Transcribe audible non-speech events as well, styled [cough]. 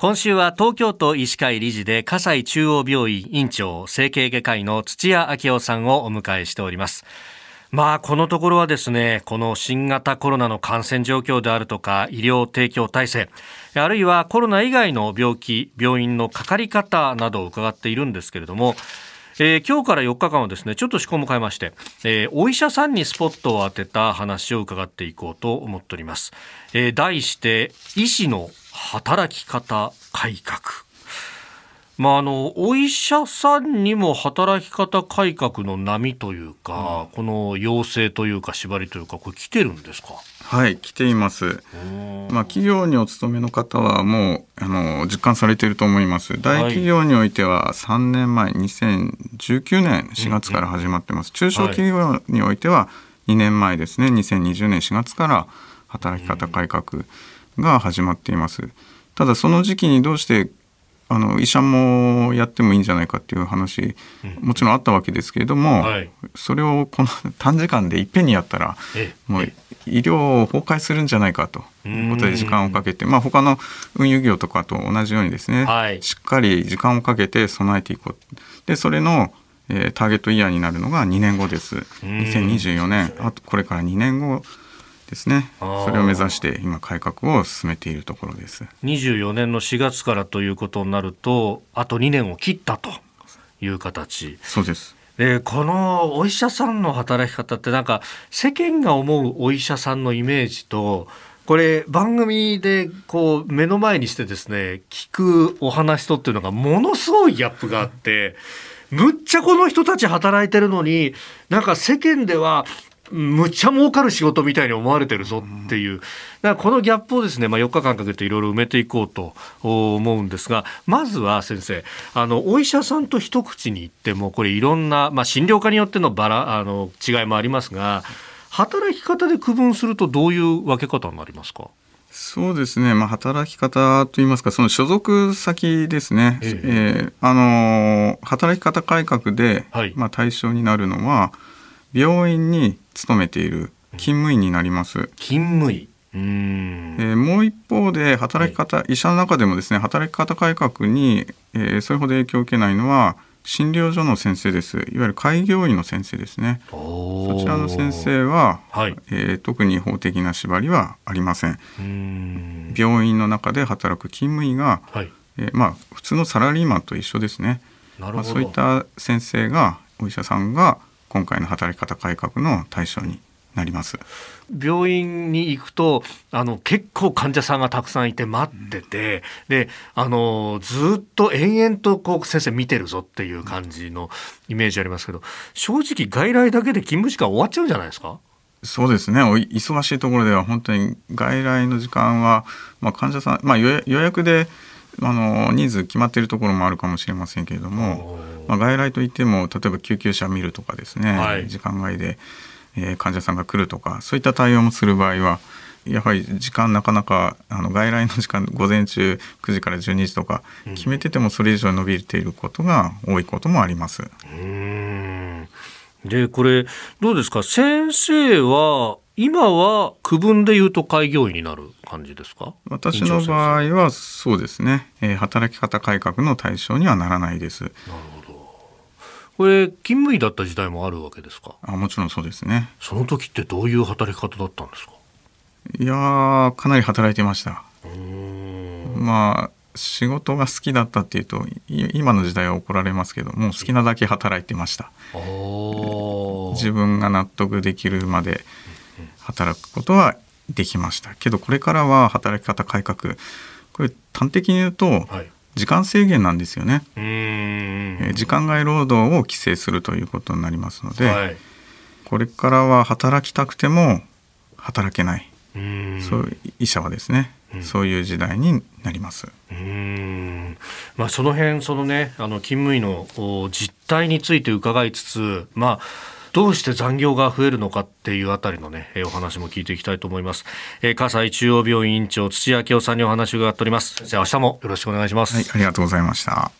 今週は東京都医師会理事で葛西中央病院院長整形外科医の土屋明夫さんをお迎えしております。まあこのところはですねこの新型コロナの感染状況であるとか医療提供体制あるいはコロナ以外の病気病院のかかり方などを伺っているんですけれどもえー、今日から4日間はですねちょっと思考も変えまして、えー、お医者さんにスポットを当てた話を伺っていこうと思っております、えー、題して医師の働き方改革。まあ、あのお医者さんにも働き方改革の波というか、うん、この要請というか縛りというかこれ来てるんですか？はい来ています、まあ、企業にお勤めの方はもうあの実感されていると思います。大企業においては3年前2019年4月から始まってます、中小企業においては2年前ですね。2020年4月から働き方改革が始まっています。ただその時期にどうしてあの医者もやってもいいんじゃないかっていう話もちろんあったわけですけれども、はい、それをこの [laughs] 短時間でいっぺんにやったらもう医療崩壊するんじゃないかということで時間をかけて、まあ、他の運輸業とかと同じようにですね、はい、しっかり時間をかけて備えていこう。でそれの、えー、ターゲットイヤーになるのが2年後です。2024年。あとこれから2年後ですね。それを目指して今改革を進めているところです。24年の4月からということになるとあと2年を切ったという形。そうです。でこのお医者さんの働き方ってなんか世間が思うお医者さんのイメージとこれ番組でこう目の前にしてですね聞くお話とっていうのがものすごいギャップがあってむっちゃこの人たち働いてるのになんか世間ではむっちゃ儲かる仕事みたいに思われてるぞっていう、だからこのギャップをですね、まあ、4日間かけていろいろ埋めていこうと思うんですが、まずは先生、あの、お医者さんと一口に言っても、これいろんな、まあ、診療科によってのバラ、あの、違いもありますが、働き方で区分するとどういう分け方になりますか？そうですね、まあ、働き方といいますか、その所属先ですね、ええ。えー、あの働き方改革で、はい、まあ、対象になるのは、病院に勤めている勤務医になります。勤務医。うん、えー、もう一方で働き方、はい、医者の中でもですね働き方改革に、えー、それほど影響を受けないのは診療所の先生です。いわゆる開業医の先生ですね。そちらの先生は、はい、えー、特に法的な縛りはありません。病院の中で働く勤務医が、はい、えー、まあ、普通のサラリーマンと一緒ですね。まあ、そういった先生がお医者さんが今回の働き方改革の対象になります。病院に行くとあの結構患者さんがたくさんいて待ってて、であのずっと延々とこう先生見てるぞっていう感じのイメージありますけど正直外来だけで勤務時間終わっちゃうんじゃないですか？そうですね。忙しいところでは本当に外来の時間は、まあ、患者さん、まあ、予約であの人数決まっているところもあるかもしれませんけれども、まあ、外来といっても例えば救急車見るとかですね、はい、時間外で、えー、患者さんが来るとかそういった対応もする場合はやはり時間なかなかあの外来の時間午前中9時から12時とか決めててもそれ以上伸びていることが多いこともあります。うん。でこれどうですか？先生は今は区分でいうと開業医になる感じですか？私の場合はそうですね、えー、働き方改革の対象にはならないです。なるほどこれ勤務医だった時代もあるわけですか？あもちろんそうですね。その時ってどういう働き方だったんですか？いやかなり働いてました。まあ仕事が好きだったっていうと今の時代は怒られますけどもう好きなだけ働いてました。自分が納得できるまで働くことはできました。けどこれからは働き方改革これ端的に言うと、時間制限なんですよね、え時間外労働を規制するということになりますので、はい、これからは働きたくても働けない。そう医者はですね、うん、そういう時代になります。うん。まあ、その辺そのねあの勤務医の実態について伺いつつまあどうして残業が増えるのかっていうあたりのね、お話も聞いていきたいと思います。えー、葛西中央病院院長土屋明夫さんにお話を伺っております。先生、明日もよろしくお願いします。はい、ありがとうございました。